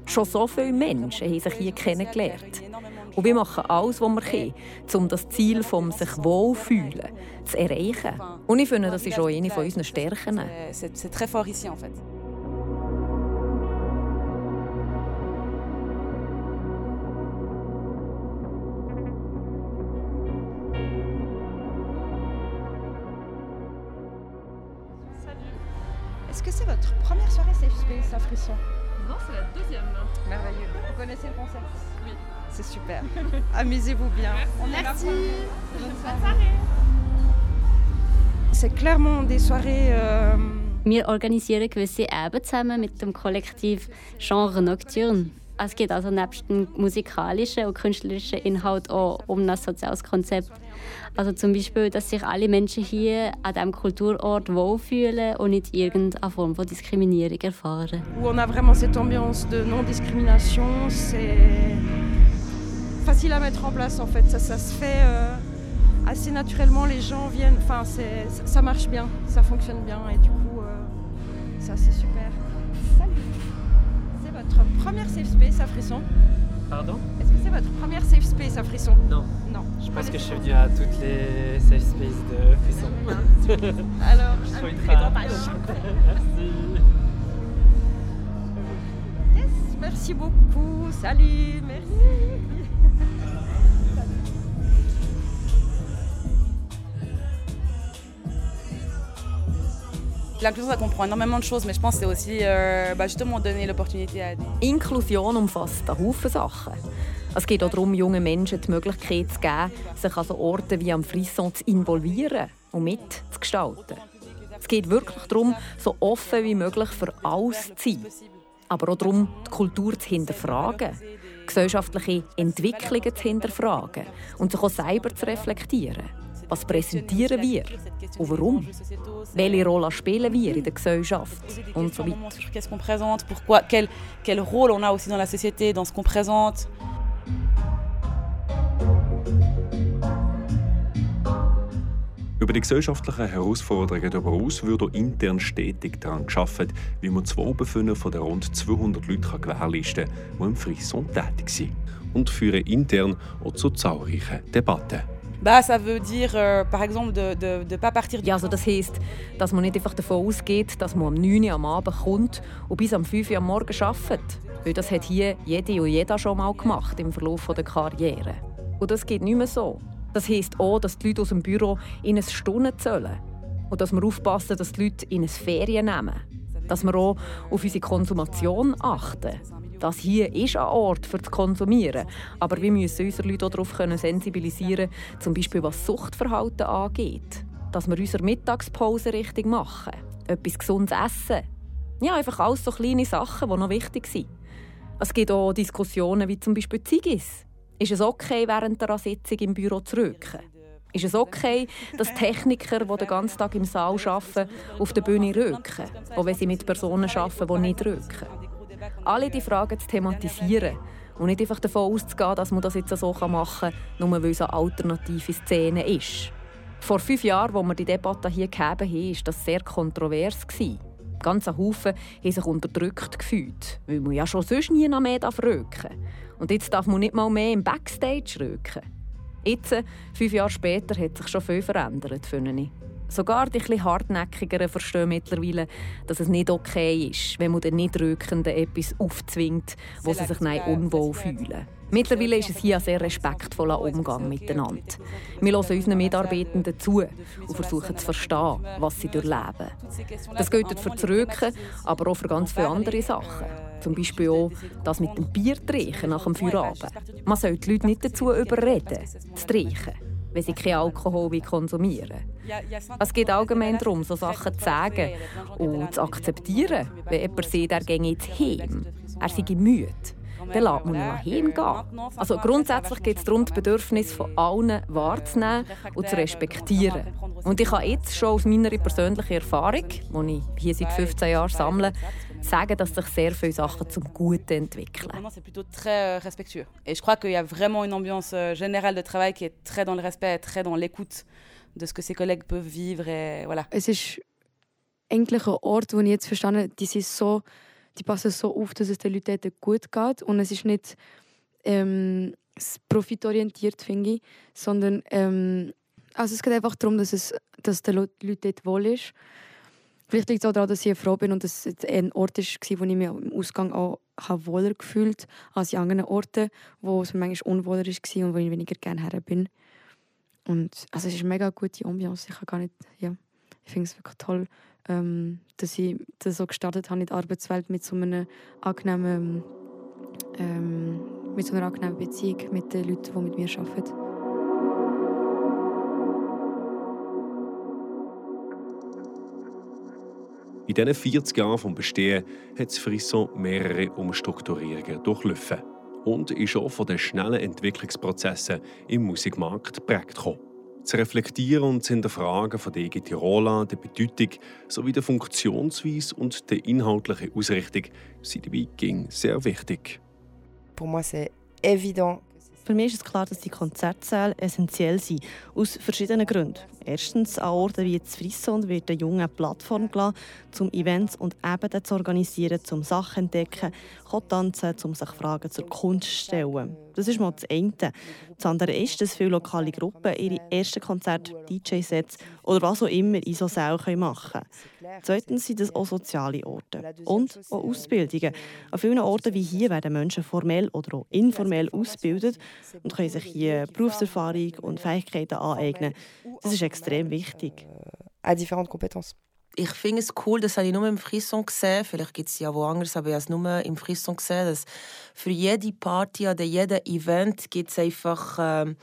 Schon so viele Menschen haben sich hier kennengelernt. Und wir machen alles, was wir können, um das Ziel vom sich wohlfühlen zu erreichen. Und ich finde, das ist auch eine von unseren Stärken. c'est très fort ici en fait. Est-ce que c'est votre première soirée Safe Space à Frisson Non, c'est la deuxième. Merveilleux. Vous connaissez le concept Oui. C'est super. Amusez-vous bien. Merci. Merci. Bonne soirée. C'est clairement des soirées. euh, Wir organisieren gewisse Abende zusammen mit dem Kollektiv Genre Nocturne. Es geht also nebst dem musikalischen und künstlerischen Inhalt auch um ein soziales Konzept. Also zum Beispiel, dass sich alle Menschen hier an diesem Kulturort wohlfühlen und nicht irgendeine Form von Diskriminierung erfahren. on a vraiment cette ambiance de non-discrimination. C'est facile à mettre en place en fait. Ça, ça se fait euh, assez naturellement. Les gens viennent. Enfin, ça marche bien, ça fonctionne bien et du coup, euh, ça c'est super. Votre première safe space à Frisson Pardon? Est-ce que c'est votre première safe space à Frisson? Non. Non. Je pense que je suis venu à toutes les safe spaces de Frisson. Alors, je suis très. Merci. Yes, merci beaucoup. Salut, merci. L'inclusion, ça comprend énormément de choses, mais je pense que c'est aussi euh, bah, justement donner l'opportunité à. Inklusion umfasst einen Haufen Sachen. Es geht auch darum, jungen Menschen die Möglichkeit zu geben, sich an so Orten wie am Frisson zu involvieren und mitzugestalten. Es geht wirklich darum, so offen wie möglich für alles zu sein. Aber auch darum, die Kultur zu hinterfragen, gesellschaftliche Entwicklungen zu hinterfragen und sich auch selber zu reflektieren. Was präsentieren wir und warum? Welche Rolle spielen wir in der Gesellschaft und so weiter. Qu'est-ce qu'on présente Pourquoi quel, quel rôle on a aussi dans la société, dans ce qu'on présente Über die gesellschaftlichen Herausforderungen darüber aus wird auch intern stetig daran geschaffen, wie man das Wohlbefinden von den rund 200 Leuten gewährleisten kann, die im Frisson tätig sind. Und führen intern auch zu zahlreichen Debatten. Bah, ça veut dire, euh, par exemple, de de, de pas partir. Ja, also das heisst, dass man nicht einfach davon ausgeht, dass man um 9 Uhr am Abend kommt und bis am 5 Uhr am Morgen arbeitet. Weil das hat hier jede und jeder schon mal gemacht im Verlauf der Karriere. Und das geht nicht mehr so. Das heisst auch, dass die Leute aus dem Büro in eine Stunde zählen. Und dass wir aufpassen, dass die Leute in eine Ferien nehmen. Dass wir auch auf unsere Konsumation achten. Das hier ist ein Ort für zu konsumieren. Aber wir müssen unsere Leute auch darauf sensibilisieren, zum Beispiel was Suchtverhalten angeht. Dass wir unsere Mittagspause richtig machen. Etwas Gesundes essen. Ja, einfach alles so kleine Sachen, die noch wichtig sind. Es gibt auch Diskussionen wie zum Beispiel Ziggis. Ist es okay, während einer Sitzung im Büro zu rücken? Ist es okay, dass Techniker, die den ganzen Tag im Saal arbeiten, auf der Bühne rücken, auch wenn sie mit Personen arbeiten, die nicht rücken? Alle diese Fragen zu thematisieren und nicht einfach davon auszugehen, dass man das jetzt so machen kann, nur weil es eine alternative Szene ist. Vor fünf Jahren, als wir die Debatte hier gegeben haben, war das sehr kontrovers. Ganz Haufen haben sich unterdrückt gefühlt, weil man ja schon sonst nie noch mehr rücken Und jetzt darf man nicht mal mehr im Backstage rücken. Jetzt, fünf Jahre später, hat sich schon viel verändert, finde ich. Sogar die etwas hartnäckigeren verstehen mittlerweile, dass es nicht okay ist, wenn man den Nichtrückenden etwas aufzwingt, wo sie sich dann unwohl fühlen. Mittlerweile ist es hier ein sehr respektvoller Umgang miteinander. Wir hören unseren Mitarbeitenden zu und versuchen zu verstehen, was sie durchleben. Das gilt für das Rücken, aber auch für ganz viele andere Sachen. Zum Beispiel auch das mit dem Bier trinken nach dem Feierabend. Man soll die Leute nicht dazu überreden, zu trinken, wenn sie keinen Alkohol konsumieren Es geht allgemein darum, so Sachen zu sagen und zu akzeptieren, wenn jemand sieht, er gehe jetzt heim, er sei müde dann lässt man ihn heimgehen. Also grundsätzlich geht es darum, die Bedürfnisse von allen wahrzunehmen und zu respektieren. Und ich kann jetzt schon aus meiner persönlichen Erfahrung, die ich hier seit 15 Jahren sammle, sagen, dass sich sehr viele Sachen zum Guten entwickeln. C'est plutôt très euh, respectueux. Et je crois qu'il y a vraiment une ambiance euh, générale de travail qui est très dans le respect, très dans l'écoute de ce que ses collègues peuvent vivre. Et voilà. Es ist eigentlich ein Ort, wo ich jetzt verstanden habe, die sind so die passen so auf, dass es den Leuten gut geht. Und es ist nicht ähm, profitorientiert, finde ich, sondern ähm, also es geht einfach darum, dass es dass den Leuten dort wohl ist. Vielleicht liegt es auch daran, dass ich froh bin und dass es ein Ort war, wo ich mich im Ausgang auch wohler gefühlt als in anderen Orten, wo es manchmal unwohler war und wo ich weniger gerne her bin. Und also es ist eine mega gute Ambiance. Ich, ja, ich finde es wirklich toll, ähm, dass ich das so gestartet habe in der Arbeitswelt mit so einer angenehmen, ähm, mit so einer angenehmen Beziehung mit den Leuten, die mit mir arbeiten. In diesen 40 Jahren vom Bestehen hat Frisson mehrere Umstrukturierungen durchlaufen und ist auch von den schnellen Entwicklungsprozessen im Musikmarkt geprägt gekommen. Zu reflektieren und zu hinterfragen von der eigenen Rolle, der Bedeutung sowie der Funktionsweise und der inhaltlichen Ausrichtung sind dabei ging sehr wichtig. Pour moi, c'est évident für mich ist es klar, dass die Konzertsäle essentiell sind, aus verschiedenen Gründen. Erstens, an Orten wie das Frisson wird eine junge Plattform gelassen, um Events und Ebenen zu organisieren, um Sachen zu entdecken, zu tanzen, um sich Fragen zur Kunst zu stellen. Das ist mal das eine. Das andere ist, dass viele lokale Gruppen ihre ersten Konzerte, DJ-Sets oder was auch immer in so Sälen machen können. Zweitens sind es auch soziale Orte und auch Ausbildungen. An vielen Orten wie hier werden Menschen formell oder auch informell ausgebildet und können sich hier Berufserfahrung und Fähigkeiten aneignen. Das ist extrem wichtig. Compétences. ich finde es cool, das habe ich nur im Frisson gesehen, vielleicht gibt es ja woanders, aber ich habe es nur im Frisson gesehen, dass für jede Party oder jedes Event gibt es einfach ähm,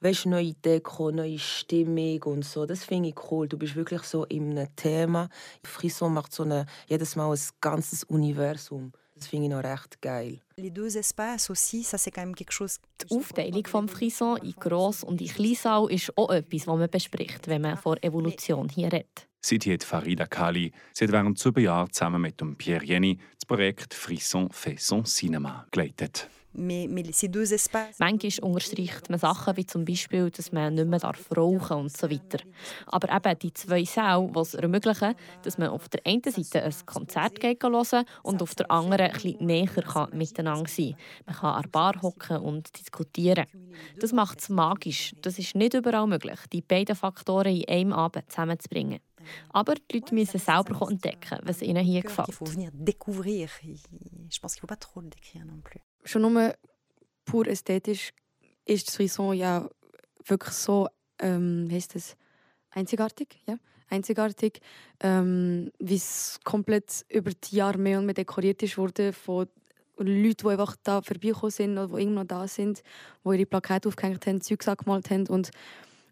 weißt, neue Deko, neue Stimmung und so. Das finde ich cool. Du bist wirklich so in einem Thema. Frisson macht so eine, jedes Mal ein ganzes Universum. Das finde ich noch recht geil. Die Aufteilung des Frisson in Gross- und in Kleinsaal ist auch etwas, was man bespricht, wenn man von Evolution hier redet. Seit Farida Kali. Sie hat während sieben Jahren zusammen mit dem Pierre Jenny das Projekt Frisson fait son Cinéma geleitet. Manchmal unterstreicht man Sachen wie zum Beispiel, dass man nicht mehr rauchen darf und so weiter. Aber eben die zwei Säle, die es ermöglichen, dass man auf der einen Seite ein Konzert hören und auf der anderen bisschen näher kann miteinander sein. Man kann an der Bar hocken und diskutieren. Das macht es magisch. Das ist nicht überall möglich, die beiden Faktoren in einem Abend zusammenzubringen. Aber die Leute müssen selber entdecken, was ihnen hier gefällt schon nur pur ästhetisch ist Frisson ja wirklich so, ähm, heißt das, einzigartig, ja, einzigartig, ähm, wie es komplett über die Jahre mehr und mehr dekoriert ist wurde von Leuten, die einfach da vorbeigekommen sind oder die irgendwo da sind, die ihre Plakate aufgehängt haben, Zeugs angemalt haben und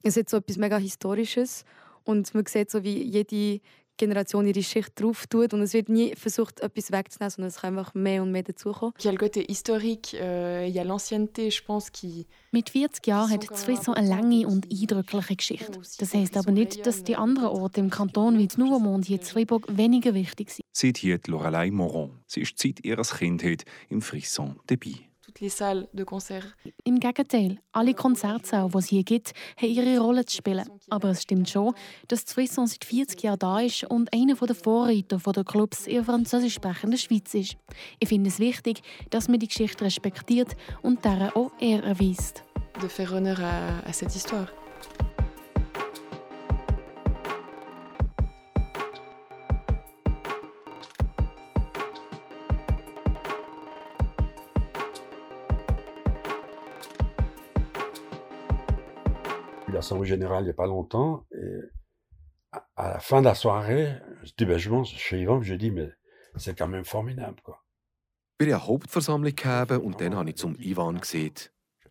es ist so etwas mega Historisches und man sieht so, wie jede Generation ihre Schicht drauf tut und es wird nie versucht, etwas wegzunehmen, sondern es kann einfach mehr und mehr dazukommen. Il y a le côté historique, euh, il y a l'ancienneté, je pense, qui... Mit 40 Jahren hat Frisson eine lange und eindrückliche Geschichte. Das heisst aber nicht, dass die anderen Orte im Kanton wie Nouveau Monde hier in Fribourg weniger wichtig sind. Seit hier Lorelei Moron. Sie ist seit ihrer Kindheit im Frisson dabei toutes les salles de concert. Im Gegenteil, alle Konzertsäle, die es hier gibt, haben ihre Rolle zu spielen. Aber es stimmt schon, dass Frisson seit 40 Jahren da ist und einer der Vorreiter der Clubs in der französisch sprechenden Schweiz ist. Ich finde es wichtig, dass man die Geschichte respektiert und deren auch Ehre erweist. De faire honneur à, à cette histoire. l'Assemblée générale il n'y a pas longtemps. Et à la fin de la soirée, je dis, ben, je mange chez Yvan, je dis, mais c'est quand même formidable. Quoi. Wir haben eine Hauptversammlung gegeben und dann habe ich zum Ivan gesehen.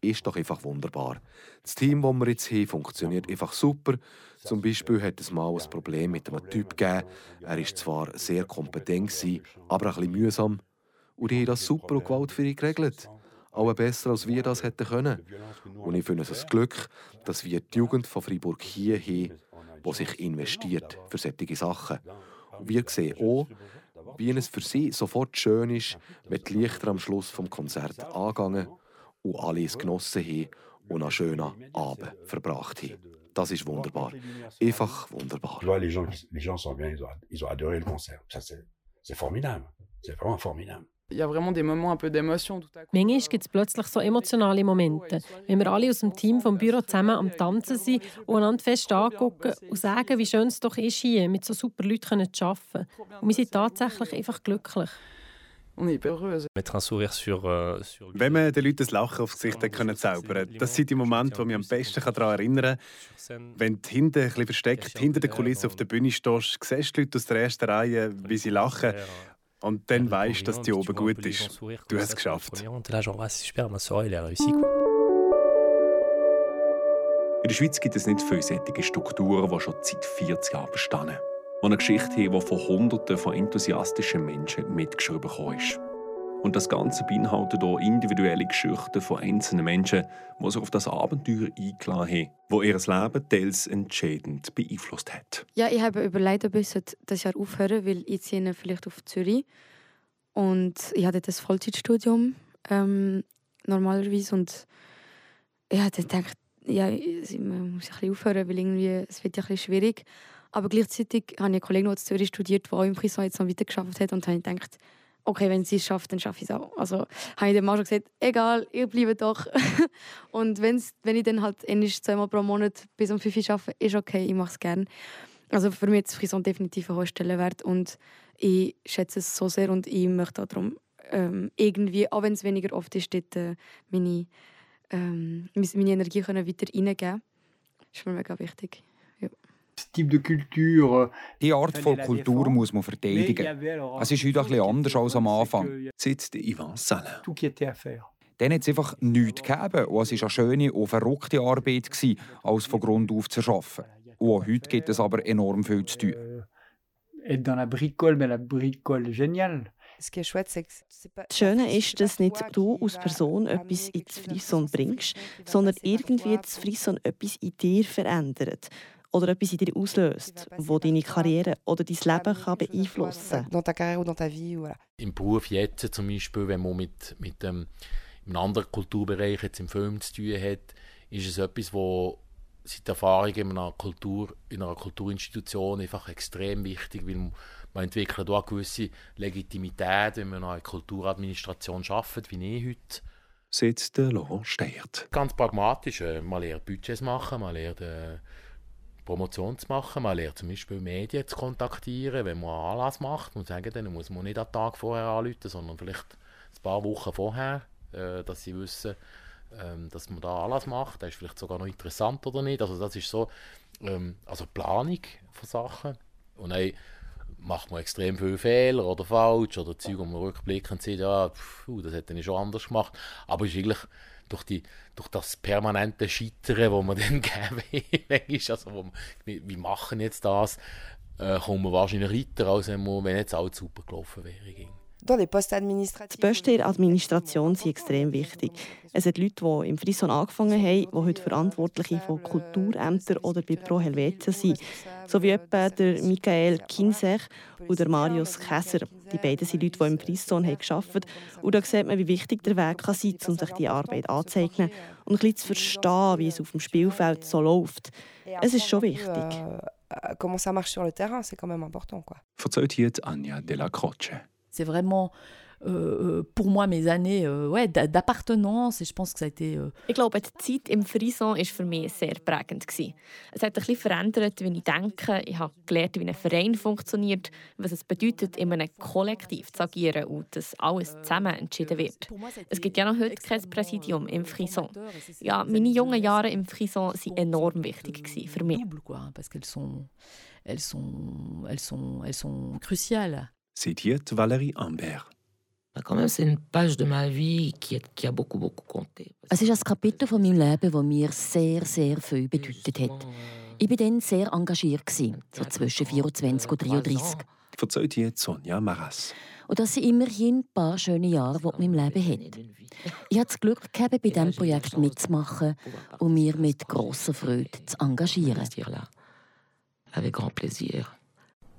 Ist doch einfach wunderbar. Das Team, das wir jetzt haben, funktioniert einfach super. Zum Beispiel hat es mal ein Problem mit einem Typ gegeben. Er war zwar sehr kompetent, aber ein bisschen mühsam. Und die haben das super und gewaltfrei geregelt auch besser, als wir das hätten können. Und ich finde es ein Glück, dass wir die Jugend von Freiburg hier haben, die sich investiert für solche Sachen. Und wir sehen auch, wie es für sie sofort schön ist, wenn die Lichter am Schluss vom Konzert angegangen und alle es genossen haben und einen schönen Abend verbracht haben. Das ist wunderbar. Einfach wunderbar. Les gens, les gens sont bien, ils ont, ils ont adoré le concert. C'est formidable. C'est vraiment formidable. Manchmal gibt es plötzlich so emotionale Momente, wenn wir alle aus dem Team vom Büro zusammen am Tanzen sind und einander fest angucken und sagen, wie schön es doch ist, hier mit so super Leuten zu arbeiten. Und wir sind tatsächlich einfach glücklich. Euh, Wenn man den Leuten das Lachen aufs Gesicht können zaubern das sind die Momente, die mich am besten daran erinnern kann. Wenn du hinten ein bisschen versteckt, hinter der Kulisse auf der Bühne stehst, siehst du die Leute aus der ersten Reihe, wie sie lachen. Und dann weißt du, dass die oben gut ist. Du hast es geschafft. In der Schweiz gibt es nicht solche Strukturen, die schon seit 40 Jahren bestehen. Die eine Geschichte haben, die von Hunderten von enthusiastischen Menschen mitgeschrieben ist. Und das Ganze beinhaltet auch individuelle Geschichten von einzelnen Menschen, die sich auf das Abenteuer eingeladen haben, wo ihr Leben teils entscheidend beeinflusst hat. Ja, ich habe überlegt, ob ich das Jahr aufhören weil ich ziehe vielleicht auf Zürich. Und ich hatte das Vollzeitstudium ähm, normalerweise und ich hatte gedacht, ja, man muss ein aufhören, weil irgendwie, es wird ja ein bisschen schwierig. Aber gleichzeitig habe ich einen Kollegen, der in Zürich studiert, der auch im Frisson jetzt noch weitergearbeitet hat und habe gedacht, okay, wenn sie es schafft, dann schaffe ich es auch. Also habe ich dem Mann schon gesagt, egal, ihr bleibt doch. und wenn's, wenn ich dann halt endlich zweimal pro Monat bis um 5 Uhr arbeite, ist okay, ich mache es gerne. Also für mich ist Frison definitiv ein hoher Stellenwert und ich schätze es so sehr und ich möchte darum ähm, irgendwie, auch wenn es weniger oft ist, dort, äh, meine, ähm, meine Energie können weiter reingeben. Das ist mir mega wichtig. Ja. Die Art von Kultur muss man verteidigen. Es ist heute ein bisschen anders als am Anfang. Sitzt Ivan Salin. Dann hat es einfach nichts gegeben. Und es war eine schöne und verrückte Arbeit, gewesen, alles von Grund auf zu schaffen. Und auch heute gibt es aber enorm viel zu tun. être dans la bricole, mais la bricole géniale. Das Schöne ist, dass nicht du als Person etwas ins Frisson bringst, sondern irgendwie das Frisson etwas in dir verändert oder etwas in dir auslöst, das deine Karriere oder dein Leben kann beeinflussen kann. Im Beruf jetzt zum Beispiel, wenn man mit, mit dem, einem anderen Kulturbereich jetzt im Film zu tun hat, ist es etwas, wo seit Erfahrung in einer, Kultur, in einer Kulturinstitution einfach extrem wichtig, weil man entwickelt auch eine gewisse Legitimität, wenn man in einer Kulturadministration arbeitet, wie ich heute. Sitzt der Laurent Steyert. Ganz pragmatisch. äh, Man lernt Budgets machen, man lernt äh, Promotion zu machen, man lernt zum Beispiel Medien zu kontaktieren, wenn man einen Anlass macht und sagen, dann muss man nicht am Tag vorher anrufen, sondern vielleicht ein paar Wochen vorher, äh, dass sie wissen, ähm, dass man da Anlass macht. Das ist vielleicht sogar noch interessant oder nicht. Also das ist so, ähm, also Planung von Sachen. Und dann macht man extrem viele Fehler oder falsch oder Zeug, wo man rückblickend sieht, ja, pf, uh, das hätte ich schon anders gemacht. Aber es ist eigentlich durch, die, durch das permanente Scheitern, wo man dann geben ist, also wo man, wie, wie machen jetzt das, äh, kommt man wahrscheinlich weiter, als wenn, man, wenn jetzt alles super gelaufen wäre. Die Posten in der Administration sind extrem wichtig. Es sind Leute, die im Frison angefangen haben, die heute Verantwortliche von Kulturämtern oder bei Pro Helvetia sind. So wie etwa der Michael Kinsech und der Marius Käser. Die beiden sind Leute, die im Frison haben gearbeitet haben. Und da sieht man, wie wichtig der Weg kann sein kann, um sich diese Arbeit anzueignen und ein bisschen zu verstehen, wie es auf dem Spielfeld so läuft. Es ist schon wichtig. Comment ça marche sur le terrain, c'est quand même important. Quoi. Verzeiht hier Anja Della Croce. C'est vraiment euh, pour moi mes années euh, ouais, d'appartenance et je pense que ça a été... Euh... Ich glaube, die Zeit im Frison war für mich sehr prägend. Gewesen. Es hat ein bisschen verändert, wie ich denke. Ich habe gelernt, wie ein Verein funktioniert, was es bedeutet, in einem Kollektiv zu agieren und dass alles zusammen entschieden wird. Es gibt ja noch heute kein Präsidium im Frison. Ja, meine jungen Jahre im Frison waren enorm wichtig für mich. Parce qu'elles sont, elles sont, elles sont, elles sont cruciales. Zitiert Valérie Ambert. C'est une page de ma vie qui, qui a beaucoup, beaucoup compté. Es ist ein Kapitel von meinem Leben, das mir sehr, sehr viel bedeutet hat. Ich war dann sehr engagiert, so zwischen 24 und 33. Verzeiht hier Sonja Maras. Und das sind immerhin ein paar schöne Jahre, die man im Leben hat. Ich hatte das Glück, gehabt, bei diesem Projekt mitzumachen und mich mit grosser Freude zu engagieren. Avec grand plaisir.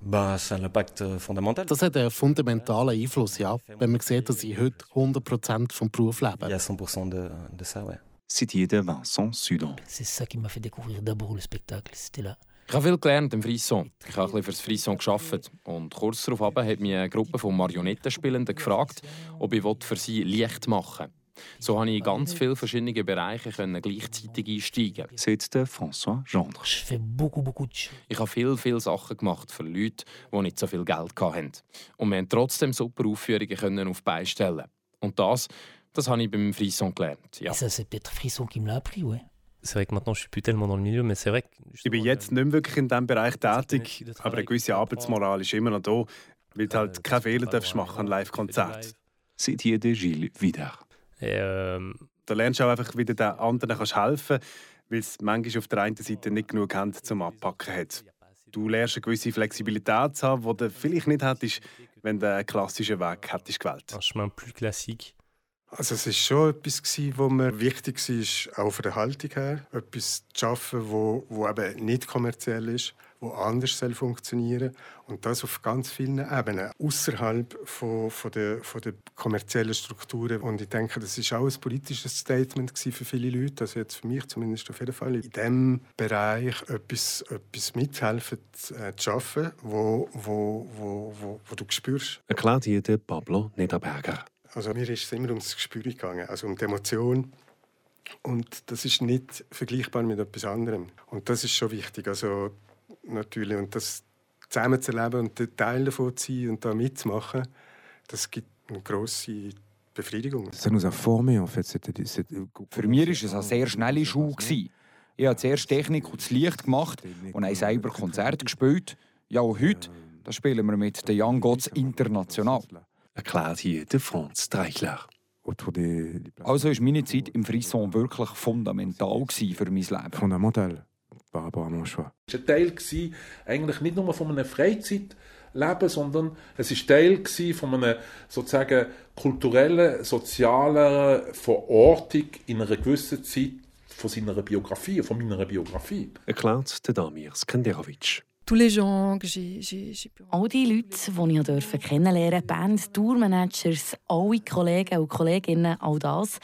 Das hat einen fundamentalen Einfluss, ja. Wenn man sieht, dass ich heute 100% vom Beruf lebe. Citiert Vincent Sudon. C'est ça qui m'a fait découvrir d'abord le spectacle. C'était là. Ich habe viel gelernt im Frisson. Ich habe ein bisschen für das Frisson gearbeitet. Und kurz darauf hat mich eine Gruppe von Marionettenspielenden gefragt, ob ich für sie Licht machen will. So konnte ich in ganz viele verschiedene Bereiche gleichzeitig einsteigen. Sagt François Gendre. Ich habe viele, viele Sachen gemacht für Leute, die nicht so viel Geld hatten. Und wir konnten trotzdem super Aufführungen auf die Beine stellen. Und das, das habe ich beim Frisson gelernt. Ja. Ça, c'est peut-être Frisson qui me l'a appris, ouais. Ich bin jetzt nicht mehr wirklich in diesem Bereich tätig, aber eine gewisse Arbeitsmoral ist immer noch da, weil du halt keine Fehler darfst machen an Live-Konzert. Seht hier der Gilles wieder. Ähm, da lernst du auch einfach, wie du den anderen kannst helfen kannst, weil es manchmal auf der einen Seite nicht genug Hände zum Abpacken hat. Du lernst eine gewisse Flexibilität zu haben, die du vielleicht nicht hättest, wenn du einen klassischen Weg hättest gewählt. un chemin plus classique. Also es war schon etwas, gewesen, wo mir wichtig war, auch von der Haltung her. Etwas zu schaffen, wo, wo eben nicht kommerziell ist, wo anders soll funktionieren Und das auf ganz vielen Ebenen, außerhalb von, von, der, von der kommerziellen Strukturen. Und ich denke, das ist auch ein politisches Statement für viele Leute, also jetzt für mich zumindest auf jeden Fall, in diesem Bereich etwas, etwas mithelfen äh, zu schaffen, wo, wo, wo, wo, wo du spürst. Erklärt hier der Pablo Niederberger. Also mir ist es immer ums Gespür gegangen, also um die Emotion. Und das ist nicht vergleichbar mit etwas anderem. Und das ist schon wichtig. Also natürlich und das zusammen zu erleben und Teil davon zu sein und da mitzumachen, das gibt eine grosse Befriedigung. Für mich war es eine sehr schnelle Schule. Ich habe zuerst Technik und das Licht gemacht und habe selber Konzerte gespielt. Ja, und heute da spielen wir mit den Young Gods international. Erklärt hier der Franz Dreichler. Also war meine Zeit im Frisson wirklich fundamental für mein Leben. Fundamental mon choix. Es war ein Teil eigentlich nicht nur von einem Freizeitleben, sondern es war Teil von einer sozusagen kulturellen, sozialen Verortung in einer gewissen Zeit von seiner Biografie, von meiner Biografie. Erklärt der Damir Skanderovic. All die Leute, die ich kennenlernen durfte, Band, Tourmanagers, alle Kollegen und Kolleginnen, all das,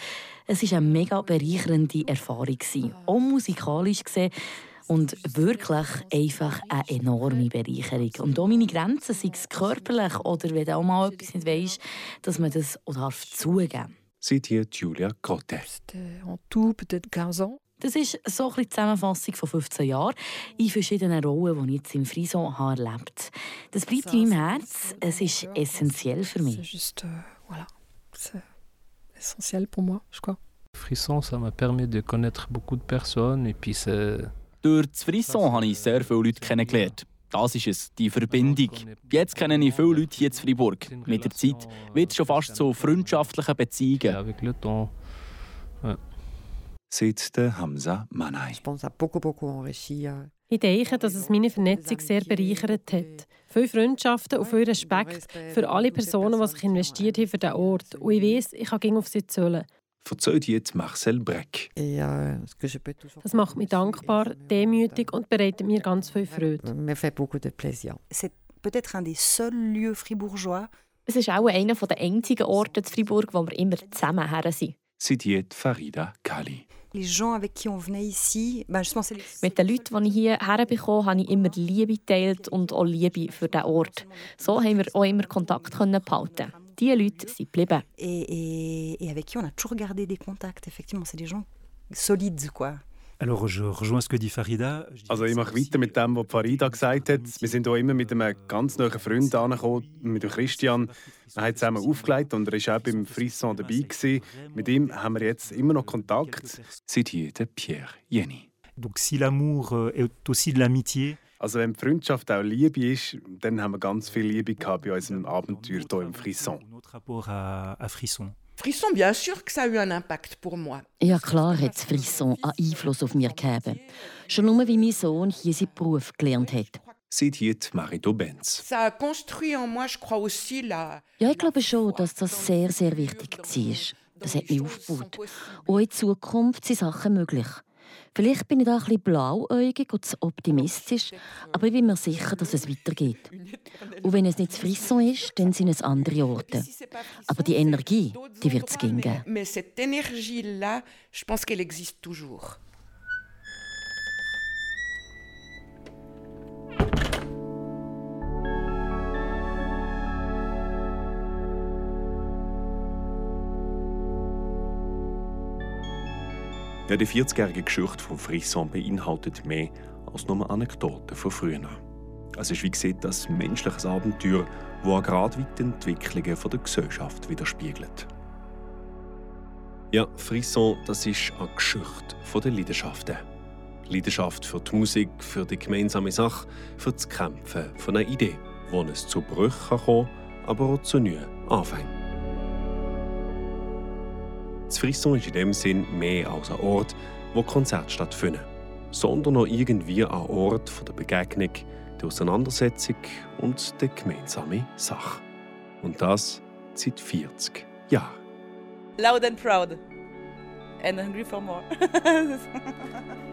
es war eine mega bereichernde Erfahrung. Auch musikalisch gesehen und wirklich einfach eine enorme Bereicherung. Und auch meine Grenzen, sei es körperlich oder wenn du auch mal etwas nicht weisst, dass man das auch darf zugeben Seht ihr Julia Grotte. Das ist so eine Zusammenfassung von 15 Jahren in verschiedenen Rollen, die ich jetzt im Frison habe erlebt Das bleibt in meinem Herz. Es ist essentiell für mich. Voilà. essentiel pour moi, je crois. Frisson, ça m'a permis de connaître beaucoup de personnes et puis Durch das Frisson habe ich sehr viele Leute kennengelernt. Das ist es, die Verbindung. Jetzt kenne ich viele Leute hier in Fribourg. Mit der Zeit wird es schon fast zu freundschaftlichen Beziehungen. Der Hamza Manai. Ich denke, dass es meine Vernetzung sehr bereichert hat. Viel Freundschaften und viel Respekt für alle Personen, die sich investiert haben für diesen Ort. Und ich weiß, ich kann auf sie zählen erzählt jetzt Marcel Breck. Das macht mich dankbar, demütig und bereitet mir ganz viel Freude. Es ist auch einer der einzigen Orte in Fribourg, wo wir immer zusammen her sind. Zitiert Farida Kali. Mit den Leuten, die ich hier herbekomme, habe ich immer Liebe geteilt und auch Liebe für diesen Ort. So haben wir auch immer Kontakt behalten diese Leute sind geblieben. Et, et, et avec qui on a toujours gardé des contacts, effectivement, c'est des gens solides, quoi. Alors, je rejoins ce que dit Farida. Also ich mache weiter mit dem, was Farida gesagt hat. Wir sind auch immer mit einem ganz neuen Freund angekommen, mit dem Christian. Wir haben zusammen aufgelegt und er war auch beim Frisson dabei. Gewesen. Mit ihm haben wir jetzt immer noch Kontakt. Zitierte Pierre Jenny. Donc si l'amour euh, est aussi de l'amitié, also wenn Freundschaft auch Liebe ist, dann haben wir ganz viel Liebe gehabt bei unserem Abenteuer hier im Frisson. Frisson, bien sûr que ça a eu un impact pour moi. Ja, klar hat das Frisson einen Einfluss auf mich gegeben. Schon nur, wie mein Sohn hier seinen Beruf gelernt hat. Sieht hier Marito Benz. Ça a construit en moi, je crois aussi la... Ja, ich glaube schon, dass das sehr, sehr wichtig war. Das hat mich aufgebaut. Und in Zukunft sind Sachen möglich. Vielleicht bin ich da ein bisschen blauäugig und zu optimistisch, aber ich bin mir sicher, dass es weitergeht. Und wenn es nicht Frisson ist, dann sind es andere Orte. Aber die Energie, die wird es geben. Mais cette énergie-là, je pense qu'elle existe toujours. Ja, die 40-jährige Geschichte von Frisson beinhaltet mehr als nur Anekdoten von früher. Es ist wie gesagt das menschliches Abenteuer, das auch gerade die Entwicklungen der Gesellschaft widerspiegelt. Ja, Frisson, das ist eine Geschichte der Leidenschaften. Leidenschaft für die Musik, für die gemeinsame Sache, für das Kämpfen von einer Idee, wo es zu Brüchen kann, aber auch zu neuen Anfängen. Das Frisson ist in dem Sinn mehr als ein Ort, wo Konzerte stattfinden, sondern auch irgendwie ein Ort der Begegnung, der Auseinandersetzung und der gemeinsamen Sache. Und das seit 40 Jahren. Loud and proud. And hungry for more.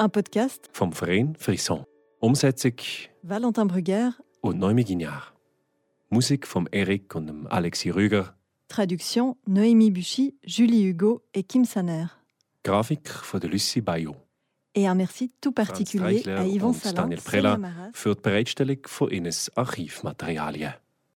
Un podcast vom Verein Frisson. Umsetzung Valentin Brugger und Noémie Guignard. Musik vom Eric und dem Alexis Rüger. Traduction Noémie Buchy, Julie Hugo et Kim Saner. Grafik von Lucie Bayot. Et un merci tout particulier à Yvon Salin, Daniel Prella für die Bereitstellung von Ines Archivmaterialien.